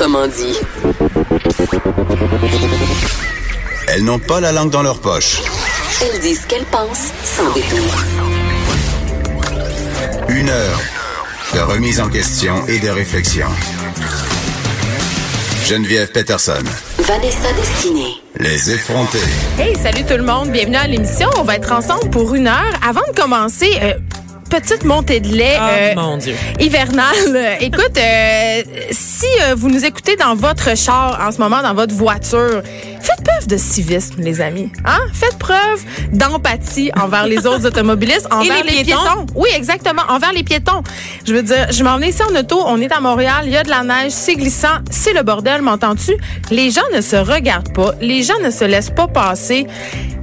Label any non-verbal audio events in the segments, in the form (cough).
Autrement dit. Elles n'ont pas la langue dans leur poche. Elles disent ce qu'elles pensent sans détour. Une heure de remise en question et de réflexion. Geneviève Peterson. Vanessa Destinée. Les effrontés. Hey, salut tout le monde, bienvenue à l'émission. On va être ensemble pour une heure. Avant de commencer, euh, petite montée de lait Ah, euh, mon Dieu. hivernale. (laughs) Écoute, euh, si euh, vous nous écoutez dans votre char en ce moment, dans votre voiture, faites preuve de civisme, les amis. Hein? Faites preuve d'empathie envers les autres (laughs) automobilistes, envers les piétons. Oui, exactement, envers les piétons. Je veux dire, je m'en venais ici en auto, on est à Montréal, il y a de la neige, c'est glissant, c'est le bordel, m'entends-tu? Les gens ne se regardent pas, les gens ne se laissent pas passer.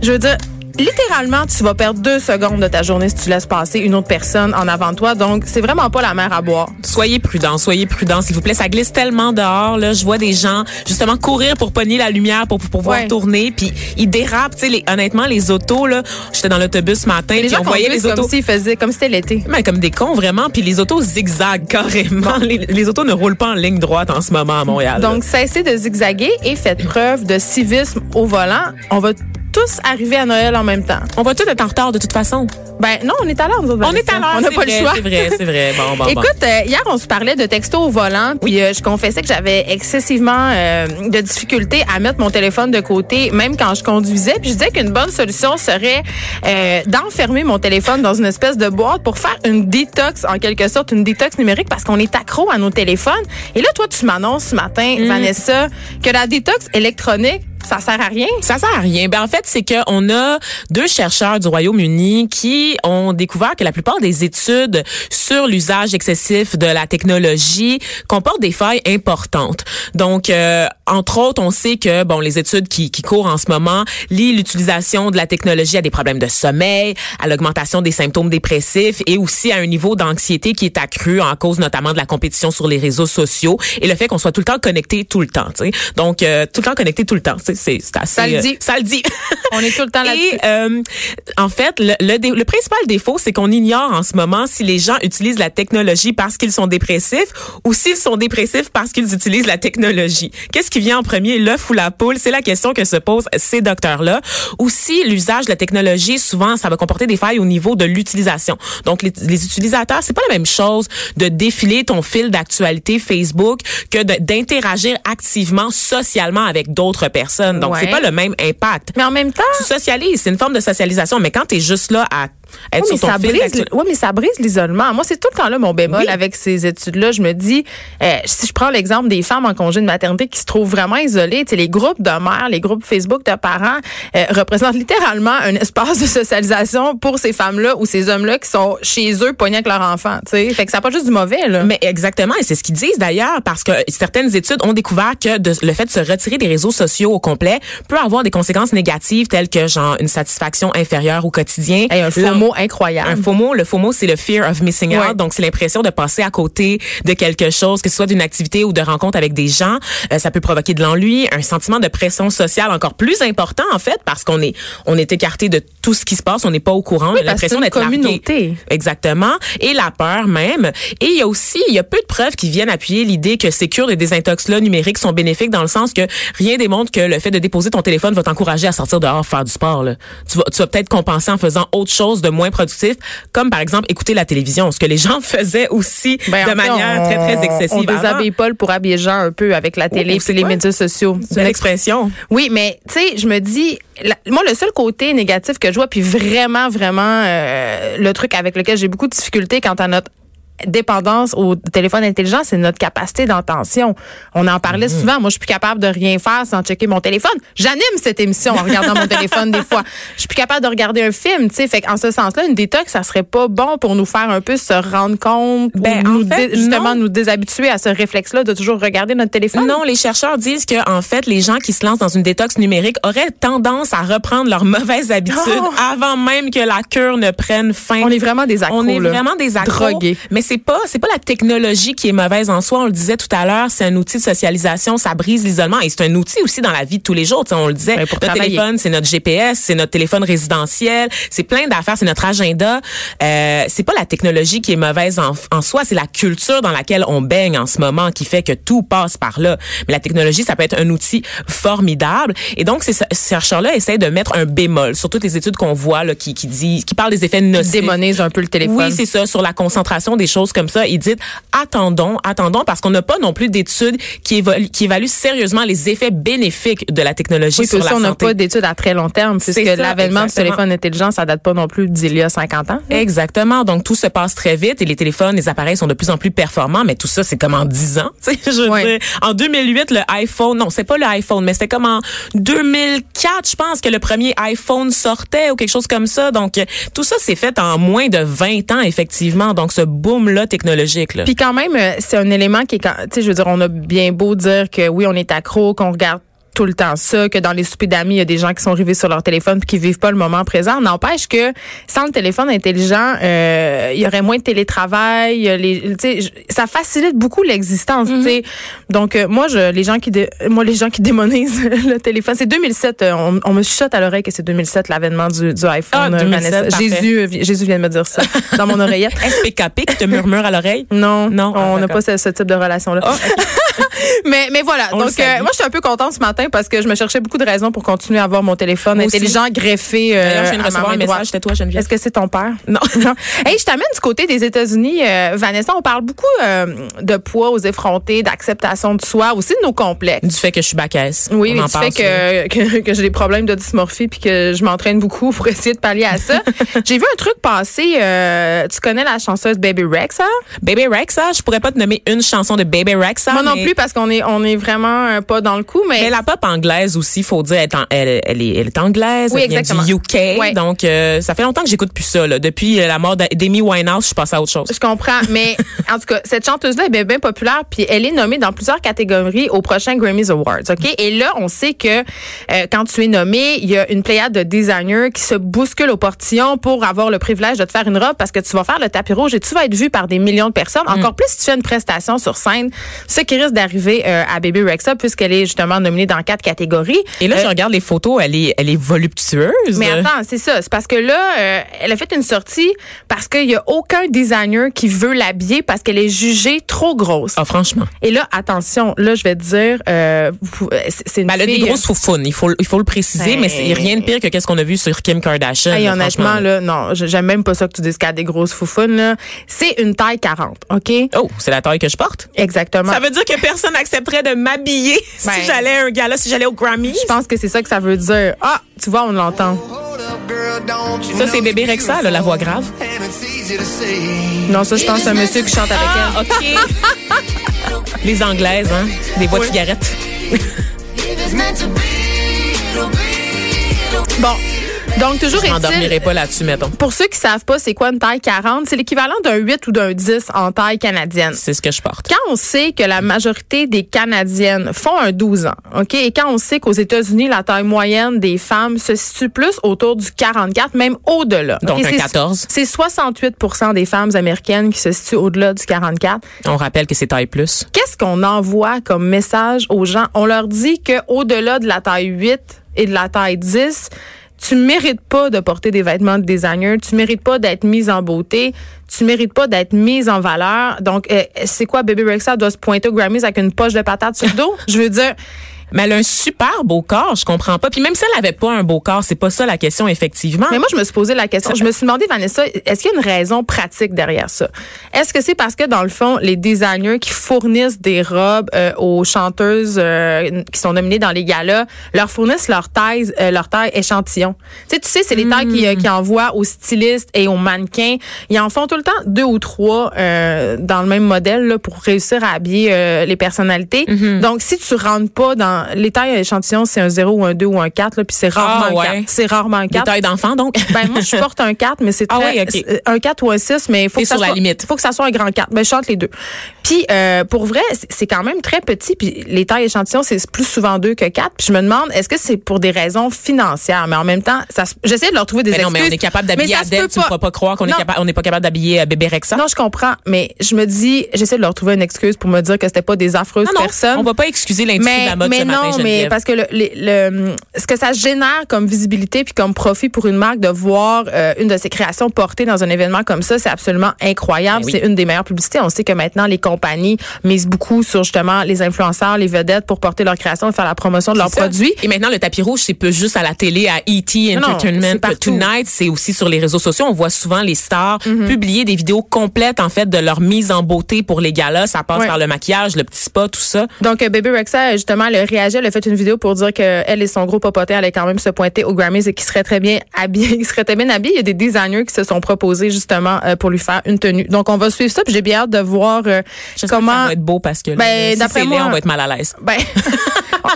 Je veux dire, littéralement, tu vas perdre deux secondes de ta journée si tu laisses passer une autre personne en avant de toi. Donc, c'est vraiment pas la mer à boire. Soyez prudents, soyez prudents, s'il vous plaît. Ça glisse tellement dehors. Là, je vois des gens justement courir pour pogner la lumière pour, pour pouvoir Ouais. tourner, puis ils dérapent. Tu sais, les- honnêtement, les autos là, j'étais dans l'autobus ce matin, Les puis gens on voyait les autos. comme s'ils faisaient, comme c'était l'été. Mais comme des cons vraiment, puis les autos zigzaguent (laughs) carrément. Les, les autos ne roulent pas en ligne droite en ce moment à Montréal. Donc, cessez de zigzaguer et faites preuve de civisme au volant. On va tous arriver à Noël en même temps. on va tous être en retard de toute façon. Ben non, on est à l'heure, On est à l'heure, On n'a pas vrai, le choix. C'est vrai, c'est vrai. Bon. Écoute, euh, hier, on se parlait de texto au volant, puis euh, je confessais que j'avais excessivement euh, de difficultés à mettre mon téléphone de côté, même quand je conduisais. Puis je disais qu'une bonne solution serait euh, d'enfermer mon téléphone dans une espèce de boîte pour faire une détox, en quelque sorte, une détox numérique, parce qu'on est accro à nos téléphones. Et là, toi, tu m'annonces ce matin, Mm. Vanessa, que la détox électronique, ça sert à rien. Ça sert à rien. Ben en fait, c'est que on a deux chercheurs du Royaume-Uni qui ont découvert que la plupart des études sur l'usage excessif de la technologie comportent des failles importantes. Donc, euh, entre autres, on sait que bon, les études qui, qui courent en ce moment lient l'utilisation de la technologie à des problèmes de sommeil, à l'augmentation des symptômes dépressifs et aussi à un niveau d'anxiété qui est accru en cause notamment de la compétition sur les réseaux sociaux et le fait qu'on soit tout le temps connecté tout le temps. tu sais. Donc, euh, tout le temps connecté tout le temps. C'est assez. Ça le euh, dit. ça le dit. (laughs) On est tout le temps (laughs) là-dessus. Et euh, en fait, le, le, le principal défaut, c'est qu'on ignore en ce moment si les gens utilisent la technologie parce qu'ils sont dépressifs ou s'ils sont dépressifs parce qu'ils utilisent la technologie. Qu'est-ce qui vient en premier, l'œuf ou la poule? C'est la question que se posent ces docteurs-là. Ou si l'usage de la technologie, souvent, ça va comporter des failles au niveau de l'utilisation. Donc, les, les utilisateurs, c'est pas la même chose de défiler ton fil d'actualité Facebook que d'interagir activement, socialement avec d'autres personnes. Donc, Ouais. c'est pas le même impact Mais en même temps, tu socialises, c'est une forme de socialisation. Mais quand tu es juste là à être Oui, mais sur ton ça fil brise, d'actu- ouais, mais ça brise l'isolement. Moi, c'est tout le temps là mon bémol Oui. avec ces études-là. Je me dis, euh, si je prends l'exemple des femmes en congé de maternité qui se trouvent vraiment isolées, tu sais, les groupes de mères, les groupes Facebook de parents euh, représentent littéralement un espace de socialisation pour ces femmes-là ou ces hommes-là qui sont chez eux pognés avec leurs enfants. Tu sais, fait que ça n'a pas juste du mauvais là. Mais exactement, et c'est ce qu'ils disent d'ailleurs, parce que certaines études ont découvert que de- le fait de se retirer des réseaux sociaux au complet peut avoir des conséquences négatives telles que genre une satisfaction inférieure au quotidien. Hey, un mot incroyable. Un faux mot, le faux mot, c'est le fear of missing out. Ouais. Donc, c'est l'impression de passer à côté de quelque chose, que ce soit d'une activité ou de rencontre avec des gens. Euh, ça peut provoquer de l'ennui, un sentiment de pression sociale encore plus important, en fait, parce qu'on est, on est écarté de tout ce qui se passe, on n'est pas au courant. Oui, on a l'impression d'être largué. communauté. Exactement. Et la peur même. Et il y a aussi, il y a peu de preuves qui viennent appuyer l'idée que ces cures de désintox-là numériques sont bénéfiques dans le sens que rien démontre que le fait de déposer ton téléphone va t'encourager à sortir dehors faire du sport. Là. Tu vas, tu vas peut-être compenser en faisant autre chose de moins productif, comme par exemple écouter la télévision, ce que les gens (laughs) faisaient aussi Ben, de manière on- très, très excessive. On déshabille Paul pour habiller Jean un peu avec la télé et les médias sociaux. C'est une expression. Oui, mais tu sais, je me dis, la- moi, le seul côté négatif que je vois, puis vraiment, vraiment, euh, le truc avec lequel j'ai beaucoup de difficultés quant à notre dépendance au téléphone intelligent, c'est notre capacité d'attention. On en parlait Mhm. souvent. Moi, je suis plus capable de rien faire sans checker mon téléphone. J'anime cette émission en regardant mon (laughs) téléphone des fois. Je suis plus capable de regarder un film, tu sais. Fait qu'en ce sens-là, une détox, ça serait pas bon pour nous faire un peu se rendre compte, ou Ben, en nous fait, dé- justement non. nous déshabituer à ce réflexe-là de toujours regarder notre téléphone? Non, les chercheurs disent que en fait, les gens qui se lancent dans une détox numérique auraient tendance à reprendre leurs (laughs) mauvaises habitudes Oh! avant même que la cure ne prenne fin. On est vraiment des accros. On est là. vraiment des accros. Drogués. Mais c'est pas c'est pas la technologie qui est mauvaise en soi. On le disait tout à l'heure, c'est un outil de socialisation, ça brise l'isolement et c'est un outil aussi dans la vie de tous les jours. On le disait, Ben, pour notre travailler. téléphone, c'est notre GPS, c'est notre téléphone résidentiel, c'est plein d'affaires, c'est notre agenda. Euh, c'est pas la technologie qui est mauvaise en, en soi, c'est la culture dans laquelle on baigne en ce moment qui fait que tout passe par là. Mais la technologie, ça peut être un outil formidable. Et donc, ces chercheurs-là essayent de mettre un bémol sur toutes les études qu'on voit là, qui, qui, dit, qui parlent des effets nocifs. démonise un peu le téléphone. Oui, c'est ça, sur la concentration des choses comme ça. Ils disent, attendons, attendons, parce qu'on n'a pas non plus d'études qui, évaluent, qui évaluent sérieusement les effets bénéfiques de la technologie Oui, sur la aussi, on n'a santé. pas d'études à très long terme, puisque l'avènement du téléphone intelligent, ça date pas non plus d'il y a 50 ans. Exactement. Donc, tout se passe très vite et les téléphones, les appareils sont de plus en plus performants, mais tout ça, c'est comme en 10 ans. (laughs) Je Ouais. dire, en 2008, le iPhone, non, c'est pas le iPhone, mais c'était comme en 2004, je pense, que le premier iPhone sortait ou quelque chose comme ça. Donc, tout ça s'est fait en moins de 20 ans, effectivement. Donc, ce boom-là technologique. Là. Puis quand même, euh, c'est un élément qui est, tu sais, je veux dire, on a bien beau dire que oui, on est accro, qu'on regarde tout le temps ça, que dans les soupers d'amis, il y a des gens qui sont rivés sur leur téléphone puis qui vivent pas le moment présent. N'empêche que sans le téléphone intelligent, euh, il y aurait moins de télétravail. Les, ça facilite beaucoup l'existence. sais. Donc euh, moi, je, les gens qui, dé- moi les gens qui démonisent (laughs) le téléphone, c'est 2007. euh, on, on me chuchote à l'oreille que c'est 2007 l'avènement du, du iPhone. Ah, euh, 2007, Vanessa. parfait. Jésus, euh, Jésus vient de me dire ça (laughs) dans mon oreillette. SPKP qui te murmure à l'oreille? Non, Non, ah, on n'a pas ce, ce type de relation-là. Ah, (laughs) (laughs) mais, mais voilà. On Donc, euh, moi, je suis un peu contente ce matin parce que je me cherchais beaucoup de raisons pour continuer à avoir mon téléphone Moi aussi. intelligent greffé. euh, D'ailleurs, je viens de recevoir un message. toi, Geneviève. Est-ce que c'est ton père? Non. (laughs) non. Hey, je t'amène du côté des États-Unis, euh, Vanessa. On parle beaucoup euh, de poids aux effrontés, d'acceptation de soi, aussi de nos complexes. Du fait que je suis bacasse. Oui, mais du fait que, (laughs) que, que j'ai des problèmes de dysmorphie puis que je m'entraîne beaucoup pour essayer de pallier à ça. j'ai vu un truc passer. euh, tu connais la chanteuse Baby Rex, hein? Baby Rexa, je pourrais pas te nommer une chanson de Baby Rexa. Moi non plus parce qu'on est on est vraiment pas dans le coup, mais, Mais la pop anglaise aussi, faut dire, elle est, elle, elle est, elle est anglaise, Oui, elle vient exactement. du UK, Ouais. donc euh, ça fait longtemps que j'écoute plus ça. Là. Depuis euh, la mort d'A- d'Amy Winehouse, je suis passée à autre chose. je comprends. Mais (laughs) en tout cas, cette chanteuse-là est bien, bien populaire, puis elle est nommée dans plusieurs catégories au prochain Grammys Awards. Ok, et là, on sait que euh, quand tu es nommé, il y a une pléiade de designers qui se bousculent au portillon pour avoir le privilège de te faire une robe parce que tu vas faire le tapis rouge et tu vas être vu par des millions de personnes. Mm. Encore plus si tu fais une prestation sur scène, ce qui risque d'arriver euh, à Baby Rexa puisqu'elle est justement nominée dans quatre catégories. Et là, Euh, je regarde les photos, elle est, elle est voluptueuse. Mais attends, c'est ça. C'est parce que là, euh, elle a fait une sortie parce qu'il y a aucun designer qui veut l'habiller parce qu'elle est jugée trop grosse. Ah, franchement. Et là, attention, là, je vais te dire, euh, euh, c'est une Ben, elle a des grosses foufounes, il faut, il faut le préciser, Ben- mais c'est rien de pire que qu'est-ce qu'on a vu sur Kim Kardashian. Hey, là, honnêtement, là, non, j'aime même pas ça que tu dises qu'elle a des grosses foufounes. C'est une taille 40, OK? Oh, c'est la taille que je porte? Exactement. Ça veut dire que personne n'accepterait de m'habiller (laughs) Ben- si j'allais à un gala, si j'allais au Grammy. Je pense que c'est ça que ça veut dire. Ah, tu vois, on l'entend. Ça, c'est Bébé Rexa, là, la voix grave. Non, ça, je pense c'est un monsieur qui chante avec Ah, OK. (laughs) Les Anglaises, hein? Des voix de cigarettes. elle. Bon. Donc, toujours Je m'endormirai pas là-dessus, mettons. Pour ceux qui savent pas c'est quoi une taille 40, c'est l'équivalent d'un 8 ou d'un 10 en taille canadienne. C'est ce que je porte. Quand on sait que la majorité des Canadiennes font un 12 ans, OK, et quand on sait qu'aux États-Unis, la taille moyenne des femmes se situe plus autour du 44, même au-delà. Donc, un c'est- 14. C'est 68% des femmes américaines qui se situent au-delà du 44. On rappelle que c'est taille plus. Qu'est-ce qu'on envoie comme message aux gens? On leur dit que au-delà de la taille 8 et de la taille 10, tu mérites pas de porter des vêtements de designer, tu mérites pas d'être mise en beauté, tu mérites pas d'être mise en valeur. Donc, euh, c'est quoi, Baby Rexa doit se pointer au Grammys avec une poche de patates sur le dos? (laughs) Je veux dire, Mais elle a un super beau corps, je comprends pas. Puis même si elle avait pas un beau corps, c'est pas ça la question effectivement. Mais moi, je me suis posé la question. Je me suis demandé, Vanessa, est-ce qu'il y a une raison pratique derrière ça? Est-ce que c'est parce que, dans le fond, les designers qui fournissent des robes euh, aux chanteuses euh, qui sont nominées dans les galas leur fournissent leur taille, euh, leur taille échantillon? Tu sais, tu sais, c'est les tailles qui, euh, qui envoient aux stylistes et aux mannequins. Ils en font tout le temps deux ou trois euh, dans le même modèle là, pour réussir à habiller euh, les personnalités. Donc, si tu rentres pas dans les tailles échantillons, c'est un 0 ou un 2 ou un 4, là, puis c'est rarement Ah, un ouais. 4. C'est rarement un Des 4. tailles d'enfant donc. (laughs) Ben moi je porte un 4 mais c'est Ah très ouais, c'est un 4 ou un 6 mais il faut que ça la soit limite. faut que ça soit un grand 4. Ben je chante les deux. Puis euh, pour vrai, c'est- quand même très petit puis les tailles échantillons c'est plus souvent 2 que 4. Puis je me demande est-ce que c'est pour des raisons financières? Mais en même temps ça se- j'essaie de leur trouver des Mais non, mais on excuses. est capable d'habiller Adèle. Tu ne pourras pas croire qu'on est capable, on n'est pas capable d'habiller euh, bébé Rexa. Non, je comprends, mais je me dis, j'essaie de leur trouver une excuse pour me dire que c'était pas des affreuses non, non, personnes. on va pas excuser l'industrie de la mode mais matin, non, mais parce que le, le, le- ce que ça génère comme visibilité puis comme profit pour une marque de voir euh, une de ses créations portée dans un événement comme ça, c'est absolument incroyable. Ben oui. C'est une des meilleures publicités. On sait que maintenant les compagnies misent beaucoup sur justement les influenceurs, les vedettes pour porter leur création et faire la promotion de leurs ça. produits. Et maintenant, le tapis rouge, c'est pas juste à la télé, à E.T. Non, non, Entertainment partout. Tonight, c'est aussi sur les réseaux sociaux. On voit souvent les stars Mhm. publier des vidéos complètes, en fait, de leur mise en beauté pour les galas. Ça passe par le maquillage, le petit spa, tout ça. Donc, euh, Baby Rexa, justement, a réagi, elle a fait une vidéo pour dire qu'elle et son gros popotin allaient quand même se pointer aux Grammys et qu'ils seraient très bien habillés. (laughs) Ils seraient très bien habillés. Il y a des designers qui se sont proposés, justement, euh, pour lui faire une tenue. Donc, on va suivre ça, puis j'ai bien hâte de voir euh, J'espère que comment... ça va être beau parce que là, Ben, si d'après laid, on va être mal à l'aise. (laughs) Ben,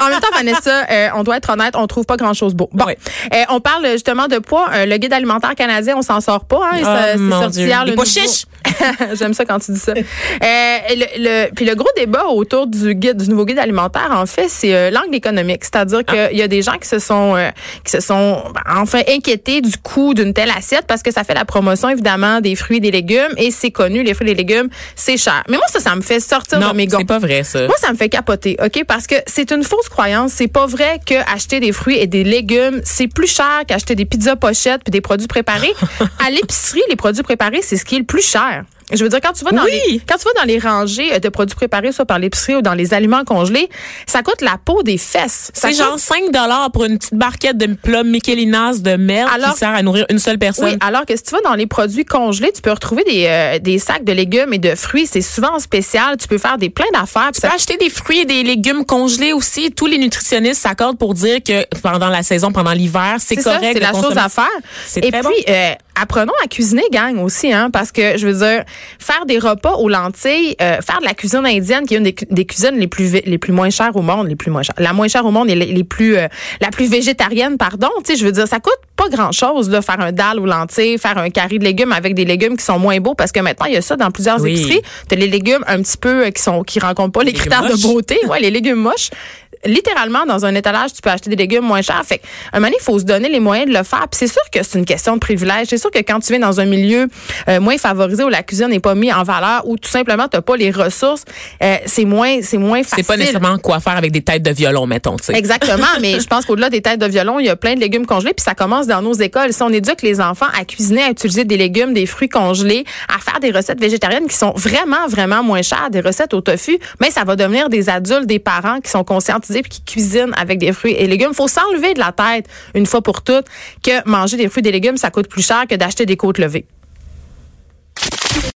en même temps, Vanessa, euh, on doit être honnête, on trouve pas grand-chose beau. Bon. Euh, on parle justement de poids. Euh, le guide alimentaire canadien, on s'en sort pas. Hein, Oh, Ça- c'est mon sorti Dieu. hier, le nouveau-. (laughs) J'aime ça quand tu dis ça. Euh, le, le- puis le gros débat autour du guide, du nouveau guide alimentaire, en fait, c'est euh, l'angle économique. C'est-à-dire Ah. qu'il y a des gens qui se sont, euh, qui se sont, ben, enfin, inquiétés du coût d'une telle assiette parce que ça fait la promotion évidemment des fruits et des légumes et c'est connu, les fruits et les légumes, c'est cher. Mais moi, ça, ça me fait sortir Non, de mes gonds. c'est pas vrai, ça. Moi, ça me fait capoter, OK? Parce que c'est une fausse croyance. C'est pas vrai que acheter des fruits et des légumes, c'est plus cher qu'acheter des pizzas pochettes puis des produits préparés. (laughs) à l'épicerie, les produits préparés, c'est ce qui est le plus cher. Je veux dire, quand tu vas dans Oui. les, quand tu vas dans les rangées de produits préparés, soit par l'épicerie ou dans les aliments congelés, ça coûte la peau des fesses. C'est coûte- genre 5 dollars pour une petite barquette de plats Michelinas de merde Alors- qui sert à nourrir une seule personne. Oui, alors que si tu vas dans les produits congelés, tu peux retrouver des, euh, des sacs de légumes et de fruits. C'est souvent spécial. Tu peux faire des plein d'affaires. Tu peux acheter des fruits et des légumes congelés aussi. Tous les nutritionnistes s'accordent pour dire que pendant la saison, pendant l'hiver, c'est correct. c'est la chose à faire. C'est Et puis, euh, apprenons à cuisiner, gang, aussi, hein, parce que, je veux dire, faire des repas aux lentilles, euh, faire de la cuisine indienne, qui est une des, cu- des cuisines les plus les plus moins chères au monde, les plus moins chères, la moins chère au monde et les, les plus euh, la plus végétarienne, pardon. Tu sais, je veux dire, ça coûte pas grand chose là, faire un dalle aux lentilles, faire un carré de légumes avec des légumes qui sont moins beaux, parce que maintenant il y a ça dans plusieurs Oui. épiceries. T'as les légumes un petit peu euh, qui sont qui rencontrent pas les, critères de beauté, ouais, les légumes moches littéralement dans un étalage, tu peux acheter des légumes moins chers. Fait que, un moment donné, il faut se donner les moyens de le faire. Puis c'est sûr que c'est une question de privilège. C'est sûr que quand tu viens dans un milieu euh, moins favorisé où la cuisine n'est pas mise en valeur, où tout simplement tu pas les ressources, euh, c'est moins c'est moins facile. C'est pas nécessairement quoi faire avec des têtes de violon, mettons. tu sais. Exactement, mais je pense qu'au-delà des têtes de violon, il y a plein de légumes congelés, puis ça commence dans nos écoles. Si on éduque les enfants à cuisiner, à utiliser des légumes, des fruits congelés, à faire des recettes végétariennes qui sont vraiment, vraiment moins chères, des recettes au tofu, mais ça va devenir des adultes, des parents qui sont conscientisés puis qui cuisinent avec des fruits et légumes. faut s'enlever de la tête, une fois pour toutes, que manger des fruits et des légumes, ça coûte plus cher que d'acheter des côtes levées.